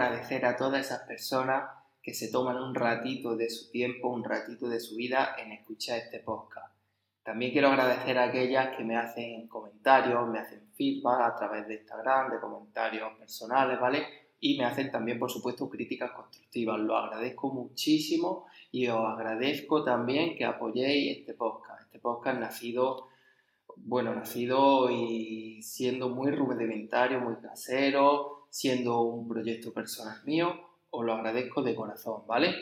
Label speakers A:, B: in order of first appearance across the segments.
A: agradecer a todas esas personas que se toman un ratito de su tiempo, un ratito de su vida en escuchar este podcast. También quiero agradecer a aquellas que me hacen comentarios, me hacen feedback a través de Instagram, de comentarios personales, ¿vale? Y me hacen también, por supuesto, críticas constructivas. Lo agradezco muchísimo y os agradezco también que apoyéis este podcast. Este podcast nacido bueno, nacido y siendo muy rudimentario, muy casero, siendo un proyecto personal mío, os lo agradezco de corazón, ¿vale?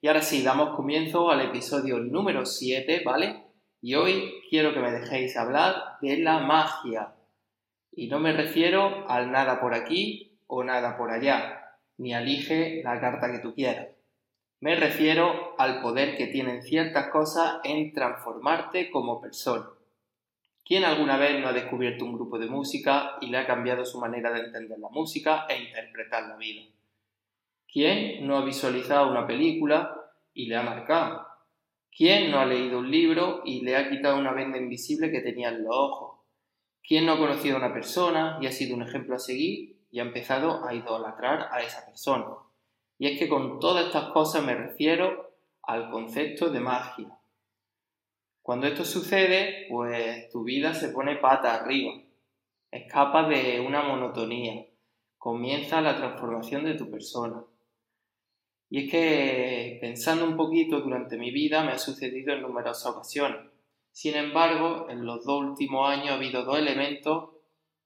A: Y ahora sí, damos comienzo al episodio número 7, ¿vale? Y hoy quiero que me dejéis hablar de la magia. Y no me refiero al nada por aquí o nada por allá, ni elige la carta que tú quieras. Me refiero al poder que tienen ciertas cosas en transformarte como persona. ¿Quién alguna vez no ha descubierto un grupo de música y le ha cambiado su manera de entender la música e interpretar la vida? ¿Quién no ha visualizado una película y le ha marcado? ¿Quién no ha leído un libro y le ha quitado una venda invisible que tenía en los ojos? ¿Quién no ha conocido a una persona y ha sido un ejemplo a seguir y ha empezado a idolatrar a esa persona? Y es que con todas estas cosas me refiero al concepto de magia, cuando esto sucede, pues tu vida se pone pata arriba, escapa de una monotonía, comienza la transformación de tu persona. Y es que pensando un poquito durante mi vida me ha sucedido en numerosas ocasiones. Sin embargo, en los dos últimos años ha habido dos elementos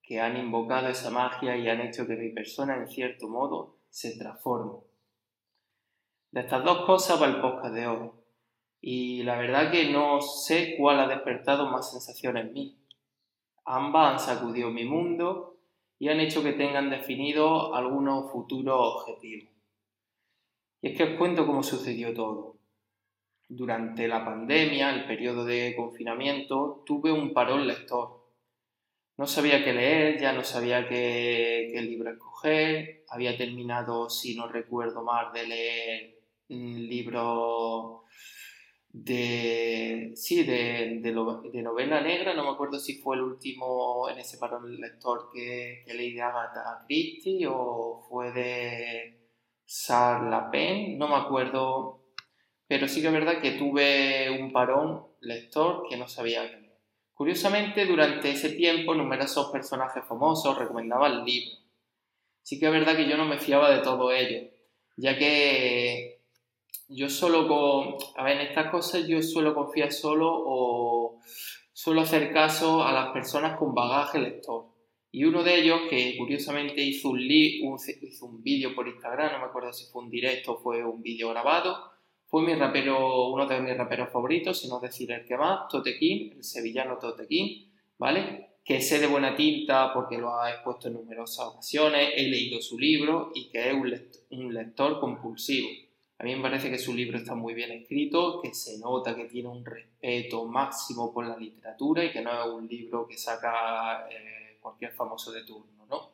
A: que han invocado esa magia y han hecho que mi persona, en cierto modo, se transforme. De estas dos cosas va el podcast de hoy y la verdad que no sé cuál ha despertado más sensaciones en mí. Ambas han sacudido mi mundo y han hecho que tengan definido algunos futuros objetivos. Y es que os cuento cómo sucedió todo. Durante la pandemia, el periodo de confinamiento, tuve un parón lector. No sabía qué leer, ya no sabía qué, qué libro escoger, había terminado, si no recuerdo mal, de leer libros de, sí, de, de, novela negra, no me acuerdo si fue el último en ese parón lector que, que leí de Agatha Christie o fue de Sarah Lapin, no me acuerdo, pero sí que es verdad que tuve un parón lector que no sabía leer. Curiosamente, durante ese tiempo numerosos personajes famosos recomendaban el libro. Sí que es verdad que yo no me fiaba de todo ello, ya que yo solo con, a ver, en estas cosas yo suelo confiar solo o suelo hacer caso a las personas con bagaje lector. Y uno de ellos, que curiosamente hizo un, hizo un vídeo por Instagram, no me acuerdo si fue un directo o fue un vídeo grabado, fue mi rapero, uno de mis raperos favoritos, si no decir el que más, Totequín, el sevillano Totequín, ¿vale? Que sé de buena tinta porque lo ha expuesto en numerosas ocasiones, he leído su libro y que es un lector compulsivo. A mí me parece que su libro está muy bien escrito, que se nota que tiene un respeto máximo por la literatura y que no es un libro que saca eh, cualquier famoso de turno, ¿no?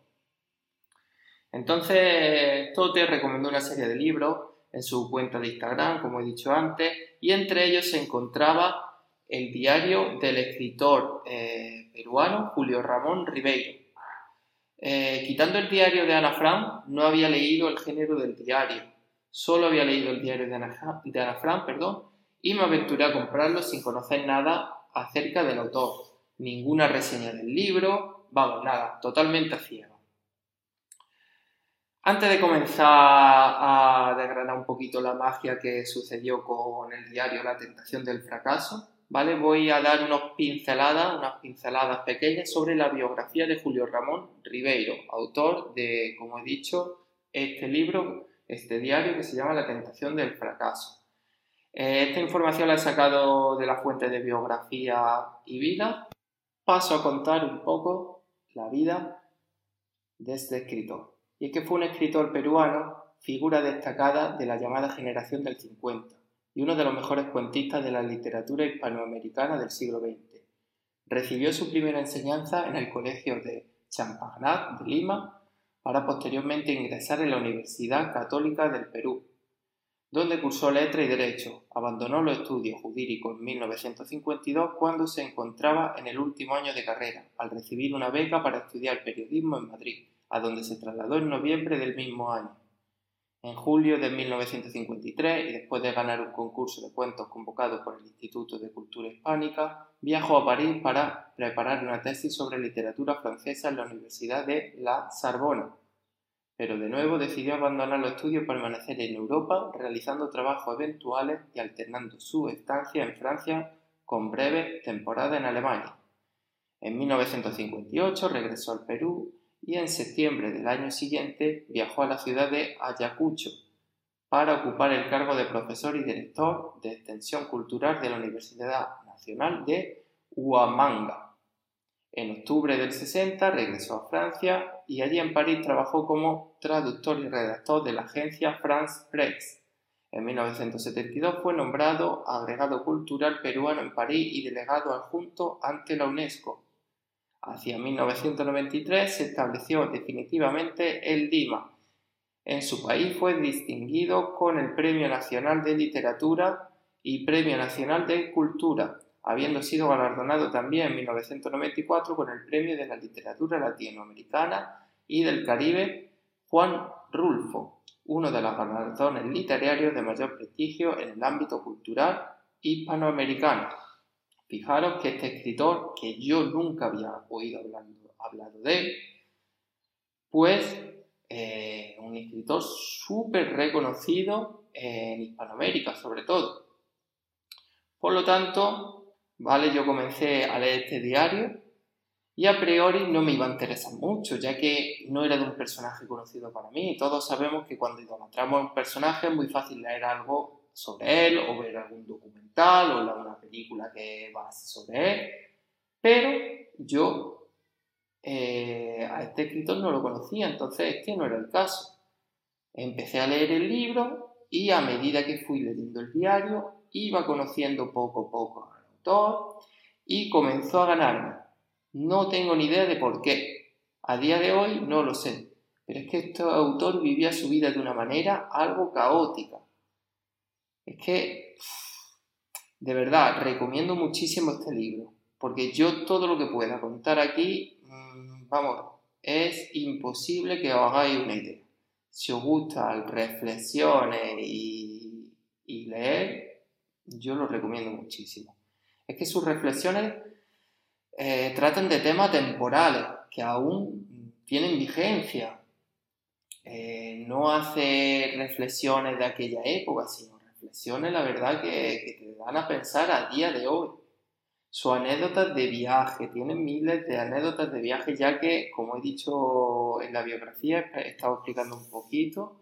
A: Entonces, Tote recomendó una serie de libros en su cuenta de Instagram, como he dicho antes, y entre ellos se encontraba el diario del escritor eh, peruano Julio Ramón Ribeiro. Eh, quitando el diario de Ana Frank, no había leído el género del diario Solo había leído el diario de Ana, de Frank perdón, y me aventuré a comprarlo sin conocer nada acerca del autor. Ninguna reseña del libro, vamos, nada, totalmente ciego. Antes de comenzar a desgranar un poquito la magia que sucedió con el diario La tentación del fracaso, ¿vale? Voy a dar unas pinceladas, unas pinceladas pequeñas sobre la biografía de Julio Ramón Ribeiro, autor de, como he dicho, este libro este diario que se llama La tentación del fracaso. Eh, esta información la he sacado de la fuente de biografía y vida. Paso a contar un poco la vida de este escritor. Y es que fue un escritor peruano, figura destacada de la llamada generación del 50 y uno de los mejores cuentistas de la literatura hispanoamericana del siglo XX. Recibió su primera enseñanza en el colegio de Champagnat de Lima para posteriormente ingresar en la Universidad Católica del Perú. donde cursó Letra y Derecho. Abandonó los estudios jurídicos en 1952 cuando se encontraba en el último año de carrera, al recibir una beca para estudiar periodismo en Madrid, a donde se trasladó en noviembre del mismo año. En julio de 1953, y después de ganar un concurso de cuentos convocado por el Instituto de Cultura Hispánica, viajó a París para preparar una tesis sobre literatura francesa en la Universidad de La Sorbona. Pero de nuevo decidió abandonar los estudios y permanecer en Europa, realizando trabajos eventuales y alternando su estancia en Francia con breves temporadas en Alemania. En 1958 regresó al Perú y en septiembre del año siguiente viajó a la ciudad de Ayacucho para ocupar el cargo de profesor y director de extensión cultural de la Universidad Nacional de Huamanga. En octubre del 60 regresó a Francia y allí en París trabajó como traductor y redactor de la agencia France Press. En 1972 fue nombrado agregado cultural peruano en París y delegado adjunto ante la UNESCO Hacia 1993 se estableció definitivamente el DIMA. En su país fue distinguido con el Premio Nacional de Literatura y Premio Nacional de Cultura, habiendo sido galardonado también en 1994 con el Premio de la Literatura Latinoamericana y del Caribe Juan Rulfo, uno de los galardones literarios de mayor prestigio en el ámbito cultural hispanoamericano. Fijaros que este escritor, que yo nunca había oído hablando, hablado de él, pues eh, un escritor súper reconocido en Hispanoamérica, sobre todo. Por lo tanto, vale, yo comencé a leer este diario y a priori no me iba a interesar mucho, ya que no era de un personaje conocido para mí. Todos sabemos que cuando idolatramos a un personaje es muy fácil leer algo sobre él o ver algún documental o alguna película que va sobre él. Pero yo eh, a este escritor no lo conocía, entonces este no era el caso. Empecé a leer el libro y a medida que fui leyendo el diario iba conociendo poco a poco al autor y comenzó a ganarme. No tengo ni idea de por qué. A día de hoy no lo sé. Pero es que este autor vivía su vida de una manera algo caótica. Es que, de verdad, recomiendo muchísimo este libro, porque yo todo lo que pueda contar aquí, mm, vamos, es imposible que os hagáis una idea. Si os gusta reflexiones y, leer, yo lo recomiendo muchísimo. Es que sus reflexiones eh, tratan de temas temporales que aún tienen vigencia. Eh, no hace reflexiones de aquella época, sino reflexiones, la verdad, que, te dan a pensar a día de hoy. Sus anécdotas de viaje, tienen miles de anécdotas de viaje, ya que, como he dicho en la biografía, he estado explicando un poquito,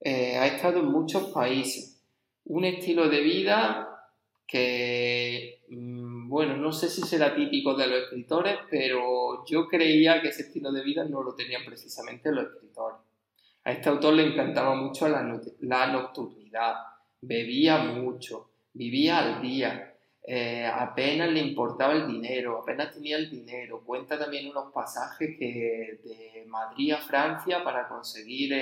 A: eh, ha estado en muchos países. Un estilo de vida que, mm, bueno, no sé si será típico de los escritores, pero yo creía que ese estilo de vida no lo tenían precisamente los escritores. A este autor le encantaba mucho la nocturnidad, bebía mucho, vivía al día, eh, apenas le importaba el dinero, apenas tenía el dinero. Cuenta también unos pasajes que de Madrid a Francia para conseguir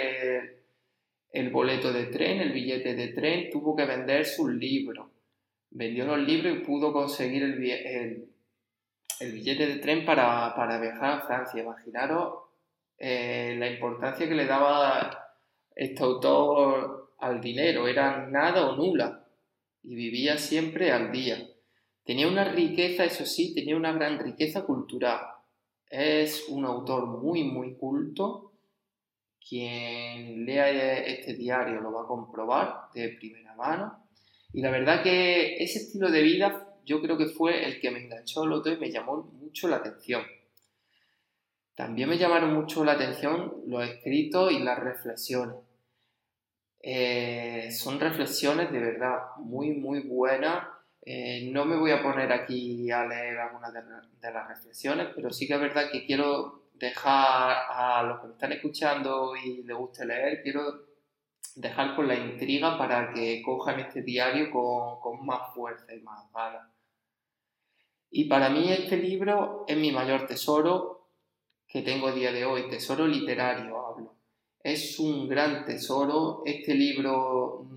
A: el, boleto de tren, el billete de tren, tuvo que vender sus libros. Vendió los libros y pudo conseguir el, el, billete de tren para, viajar a Francia. Imaginaros eh, la importancia que le daba este autor al dinero, era nada o nula, y vivía siempre al día. Tenía una riqueza, eso sí, tenía una gran riqueza cultural. Es un autor muy, muy culto. Quien lea este diario lo va a comprobar de primera mano. Y la verdad que ese estilo de vida yo creo que fue el que me enganchó al otro y me llamó mucho la atención. También me llamaron mucho la atención los escritos y las reflexiones. Eh, son reflexiones de verdad muy, muy buenas. Eh, no me voy a poner aquí a leer algunas de, las reflexiones, pero sí que es verdad que quiero dejar a los que me están escuchando y les guste leer, quiero dejar con la intriga para que cojan este diario con, con más fuerza y más ganas. Y para mí este libro es mi mayor tesoro que tengo a día de hoy, tesoro literario hablo. Es un gran tesoro. Este libro,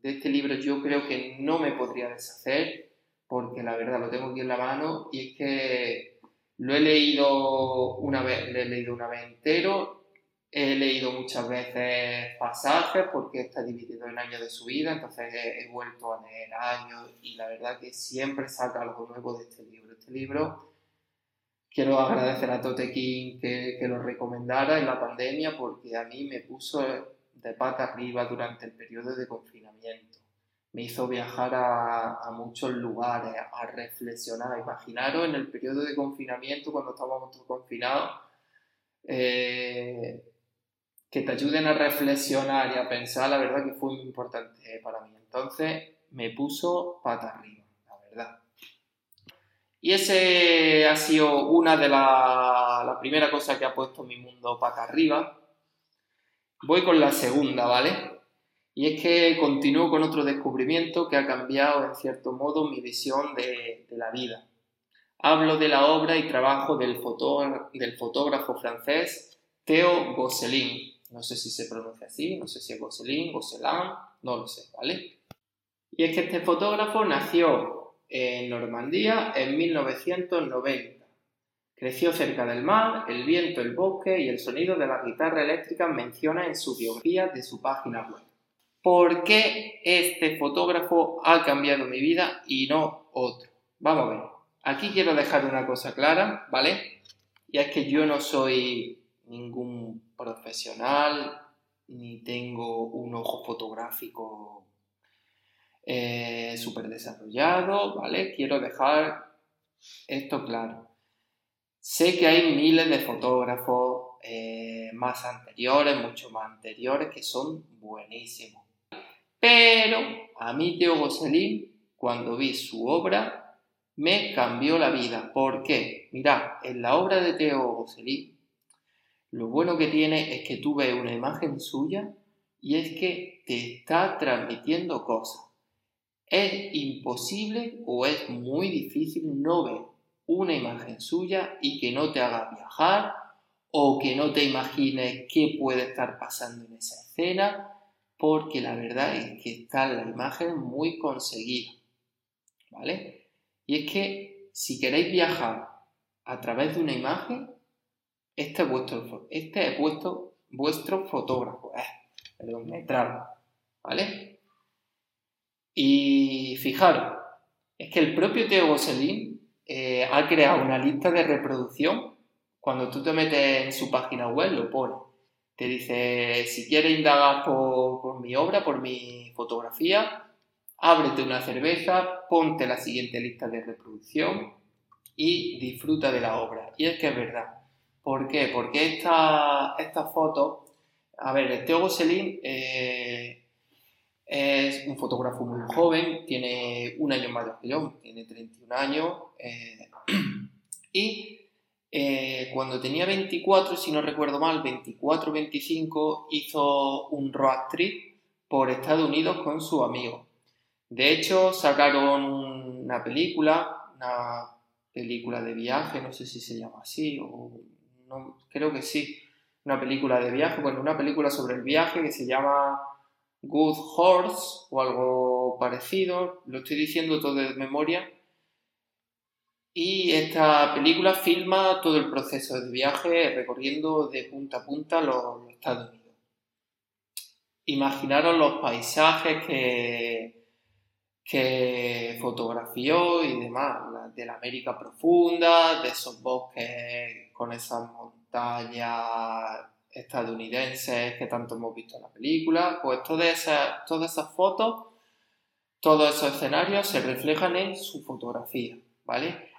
A: de este libro yo creo que no me podría deshacer porque la verdad lo tengo aquí en la mano y es que lo he leído una vez, lo he leído una vez entero, he leído muchas veces pasajes porque está dividido en años de su vida, entonces he, vuelto a leer años y la verdad que siempre saca algo nuevo de este libro. Este libro quiero agradecer a Tote King que, que lo recomendara en la pandemia porque a mí me puso de pata arriba durante el periodo de confinamiento me hizo viajar a, muchos lugares, a reflexionar. Imaginaros en el periodo de confinamiento, cuando estábamos todos confinados, eh, que te ayuden a reflexionar y a pensar, la verdad que fue muy importante para mí. Entonces me puso pata arriba, la verdad. Y ese ha sido una de las la primera cosa que ha puesto mi mundo pata arriba. Voy con la segunda, ¿vale? Y es que continúo con otro descubrimiento que ha cambiado en cierto modo mi visión de, la vida. Hablo de la obra y trabajo del, del fotógrafo francés Theo Gosselin. No sé si se pronuncia así, no sé si es Gosselin, Gosselin, no lo sé, ¿vale? Y es que este fotógrafo nació en Normandía en 1990. Creció cerca del mar, el viento, el bosque y el sonido de la guitarra eléctrica menciona en su biografía de su página web. ¿Por qué este fotógrafo ha cambiado mi vida y no otro? Vamos a ver. Aquí quiero dejar una cosa clara, ¿vale? Y es que yo no soy ningún profesional, ni tengo un ojo fotográfico eh, súper desarrollado, ¿vale? Quiero dejar esto claro. Sé que hay miles de fotógrafos eh, más anteriores, mucho más anteriores, que son buenísimos. Pero a mí Teo Gosselin, cuando vi su obra, me cambió la vida. ¿Por qué? Mirad, en la obra de Teo Gosselin, lo bueno que tiene es que tú ves una imagen suya y es que te está transmitiendo cosas. Es imposible o es muy difícil no ver una imagen suya y que no te haga viajar o que no te imagines qué puede estar pasando en esa escena porque la verdad es que está la imagen muy conseguida. ¿Vale? Y es que si queréis viajar a través de una imagen, este es vuestro, este es vuestro, vuestro fotógrafo. Eh, perdón, me ¿Vale? Y fijaros, es que el propio Teo Gosselin eh, ha creado una lista de reproducción. Cuando tú te metes en su página web, lo pone te dice, si quieres indagar por, mi obra, por mi fotografía, ábrete una cerveza, ponte la siguiente lista de reproducción y disfruta de la obra. Y es que es verdad. ¿Por qué? Porque esta, esta foto, a ver, Teo Gosselin eh, es un fotógrafo muy joven, tiene un año mayor que yo, tiene 31 años, eh, y eh, cuando tenía 24, si no recuerdo mal, 24-25, hizo un road trip por Estados Unidos con su amigo. De hecho, sacaron una película, una película de viaje, no sé si se llama así, o creo que sí, una película de viaje, bueno, una película sobre el viaje que se llama Good Horse o algo parecido, lo estoy diciendo todo de memoria, y esta película filma todo el proceso de viaje recorriendo de punta a punta los, Estados Unidos. Imaginaros los paisajes que, que fotografió y demás, de la América profunda, de esos bosques con esas montañas estadounidenses que tanto hemos visto en la película, pues todas esas, todas esas fotos, todos esos escenarios se reflejan en su fotografía, ¿vale?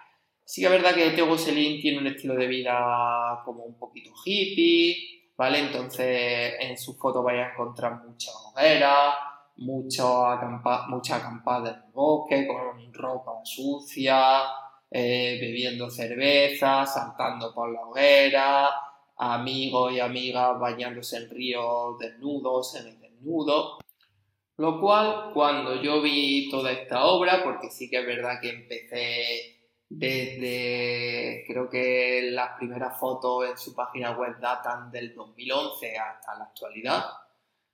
A: Sí que es verdad que Teo Gosselin tiene un estilo de vida como un poquito hippie, ¿vale? Entonces en sus fotos vais a encontrar muchas hogueras, mucha acampada en el bosque, con ropa sucia, eh, bebiendo cerveza, saltando por la hoguera, amigos y amigas bañándose en ríos desnudos, en el desnudo. Lo cual, cuando yo vi toda esta obra, porque sí que es verdad que empecé desde creo que las primeras fotos en su página web datan del 2011 hasta la actualidad.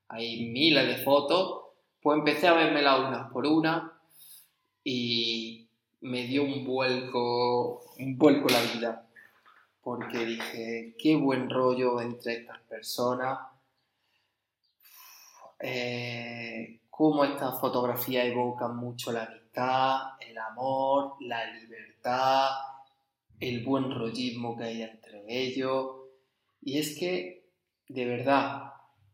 A: Hay miles de fotos. Pues empecé a vermelas unas por una y me dio un vuelco, un vuelco la vida. Porque dije, qué buen rollo entre estas personas. Eh, cómo estas fotografías evocan mucho la amistad, el amor, la libertad, el buen rollismo que hay entre ellos. Y es que, de verdad,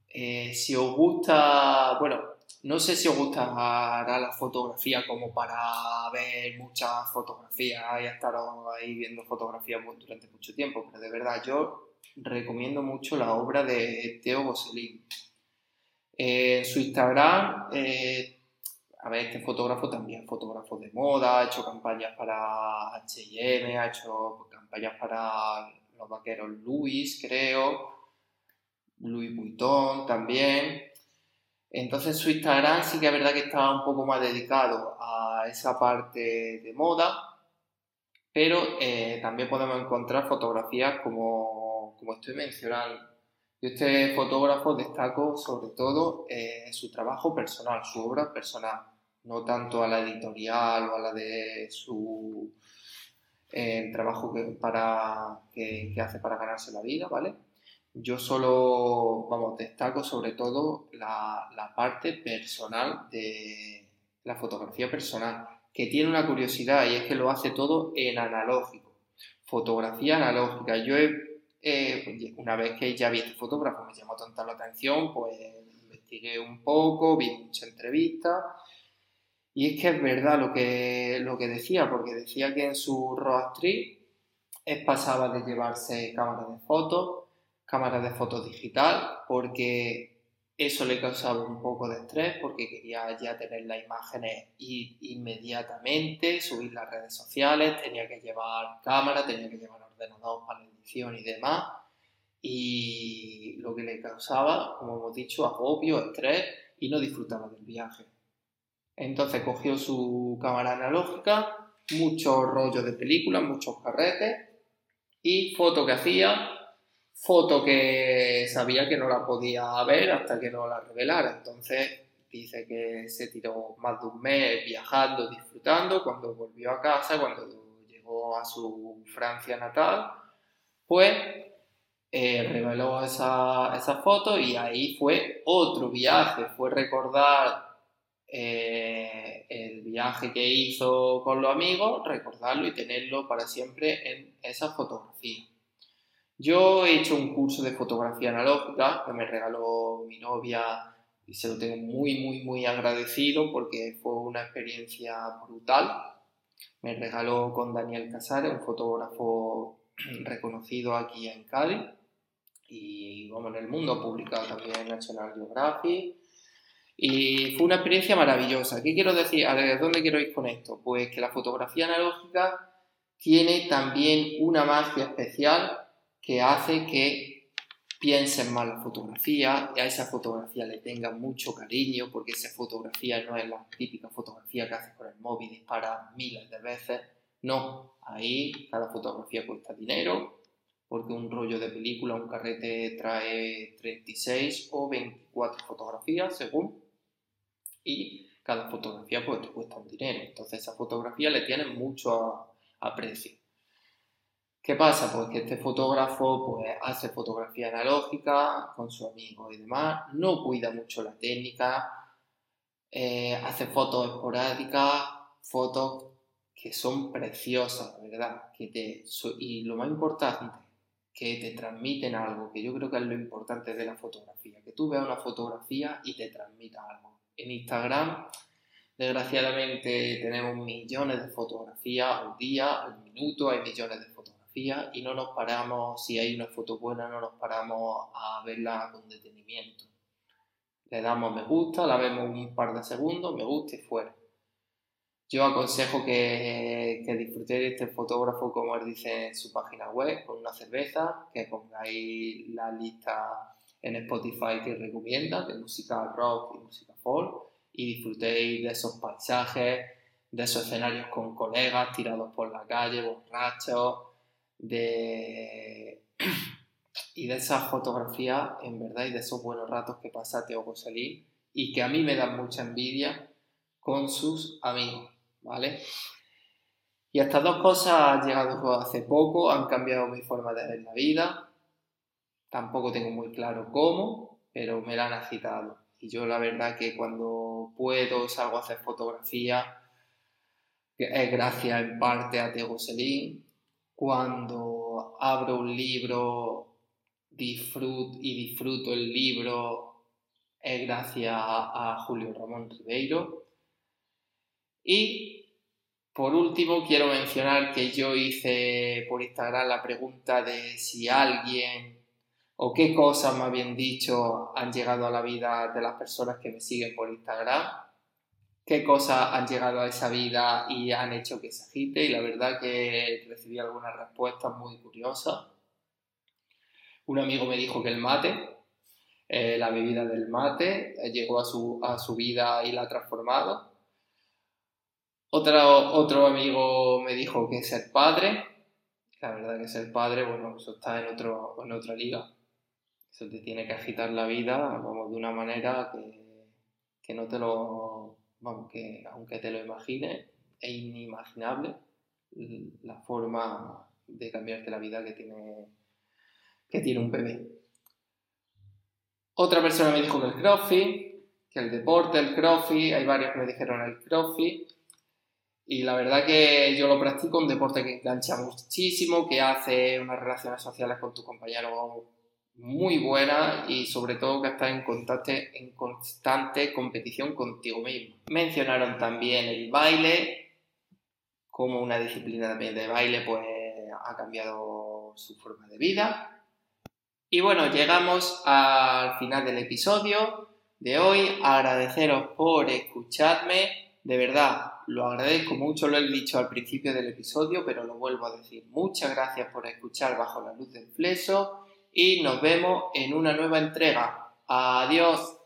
A: eh, si os gusta, bueno, no sé si os gustará la fotografía como para ver muchas fotografías y estar ahí viendo fotografías durante mucho tiempo, pero de verdad yo recomiendo mucho la obra de Teo Boselín. Eh, en su Instagram, eh, a ver, este fotógrafo también fotógrafo de moda, ha hecho campañas para H&M, ha hecho campañas para los vaqueros Louis, creo, Louis Vuitton también. Entonces su Instagram sí que es verdad que estaba un poco más dedicado a esa parte de moda, pero eh, también podemos encontrar fotografías como, como estoy mencionando yo este fotógrafo destaco sobre todo eh, su trabajo personal, su obra personal, no tanto a la editorial o a la de su eh, trabajo que, hace para ganarse la vida, ¿vale? Yo solo, vamos, destaco sobre todo la, la parte personal de la fotografía personal, que tiene una curiosidad y es que lo hace todo en analógico, fotografía analógica. Yo he una vez que ya vi este fotógrafo, me llamó tanta la atención, pues investigué un poco, vi muchas entrevistas. Y es que es verdad lo que, lo que decía, porque decía que en su road pasaba de llevarse cámaras de fotos, cámaras de fotos digital, porque eso le causaba un poco de estrés, porque quería ya tener las imágenes inmediatamente, subir las redes sociales, tenía que llevar cámara, tenía que llevar ordenador para y demás, y lo que le causaba, como hemos dicho, agobio, estrés y no disfrutaba del viaje. Entonces cogió su cámara analógica, muchos rollos de películas, muchos carretes y foto que hacía, foto que sabía que no la podía ver hasta que no la revelara. Entonces dice que se tiró más de un mes viajando, disfrutando, cuando volvió a casa, cuando llegó a su Francia natal, pues eh, reveló esa, esa, foto y ahí fue otro viaje, fue recordar eh, el viaje que hizo con los amigos, recordarlo y tenerlo para siempre en esa fotografía. Yo he hecho un curso de fotografía analógica que me regaló mi novia y se lo tengo muy, muy, muy agradecido porque fue una experiencia brutal. Me regaló con Daniel Casares, un fotógrafo reconocido aquí en Cádiz y bueno, en el mundo, publicado también en National Geographic. Y fue una experiencia maravillosa. ¿Qué quiero decir? ¿A dónde quiero ir con esto? Pues que la fotografía analógica tiene también una magia especial que hace que piensen más la fotografía y a esa fotografía le tengan mucho cariño porque esa fotografía no es la típica fotografía que haces con el móvil y dispara miles de veces no, ahí cada fotografía cuesta dinero, porque un rollo de película, un carrete trae 36 o 24 fotografías según, y cada fotografía pues cuesta un dinero. Entonces esa fotografía le tiene mucho aprecio. ¿Qué pasa? Pues que este fotógrafo pues, hace fotografía analógica con su amigo y demás, no cuida mucho la técnica, eh, hace fotos esporádicas, fotos que son preciosas, ¿verdad? Que te, y lo más importante, que te transmiten algo, que yo creo que es lo importante de la fotografía, que tú veas una fotografía y te transmita algo. En Instagram, desgraciadamente, tenemos millones de fotografías al día, al minuto, hay millones de fotografías y no nos paramos, si hay una foto buena, no nos paramos a verla con detenimiento. Le damos me gusta, la vemos un par de segundos, me gusta y fuera yo aconsejo que, que, disfrutéis de este fotógrafo, como él dice en su página web, con una cerveza, que pongáis la lista en Spotify que recomienda, de música rock y música folk, y disfrutéis de esos paisajes, de esos escenarios con colegas tirados por la calle, borrachos, de... y de esas fotografías, en verdad, y de esos buenos ratos que pasa Teo Coselín y que a mí me dan mucha envidia con sus amigos, ¿vale? Y estas dos cosas han llegado hace poco, han cambiado mi forma de ver la vida. Tampoco tengo muy claro cómo, pero me la han agitado. Y yo la verdad que cuando puedo salgo a hacer fotografía, es gracias en parte a Teo Selín. Cuando abro un libro disfruto y disfruto el libro, es gracias a Julio Ramón Ribeiro. Y por último, quiero mencionar que yo hice por Instagram la pregunta de si alguien o qué cosas, más bien dicho, han llegado a la vida de las personas que me siguen por Instagram, qué cosas han llegado a esa vida y han hecho que se agite y la verdad que recibí algunas respuestas muy curiosas. Un amigo me dijo que el mate, eh, la bebida del mate, eh, llegó a su, a su vida y la ha transformado. Otro, amigo me dijo que ser padre. La verdad que ser padre, bueno, eso está en, otro, en otra liga. Eso te tiene que agitar la vida, vamos, de una manera que, no te lo... Vamos, que aunque te lo imagines, es inimaginable la forma de cambiarte la vida que tiene, que tiene un bebé. Otra persona me dijo que el crossfit, que el deporte, el crossfit, hay varios que me dijeron el crossfit. Y la verdad que yo lo practico, un deporte que engancha muchísimo, que hace unas relaciones sociales con tu compañero muy buenas y sobre todo que estás en, en constante competición contigo mismo. Mencionaron también el baile, como una disciplina de baile pues ha cambiado su forma de vida. Y bueno, llegamos al final del episodio de hoy. Agradeceros por escucharme. De verdad, lo agradezco mucho, lo he dicho al principio del episodio, pero lo vuelvo a decir. Muchas gracias por escuchar bajo la luz del fleso y nos vemos en una nueva entrega. Adiós.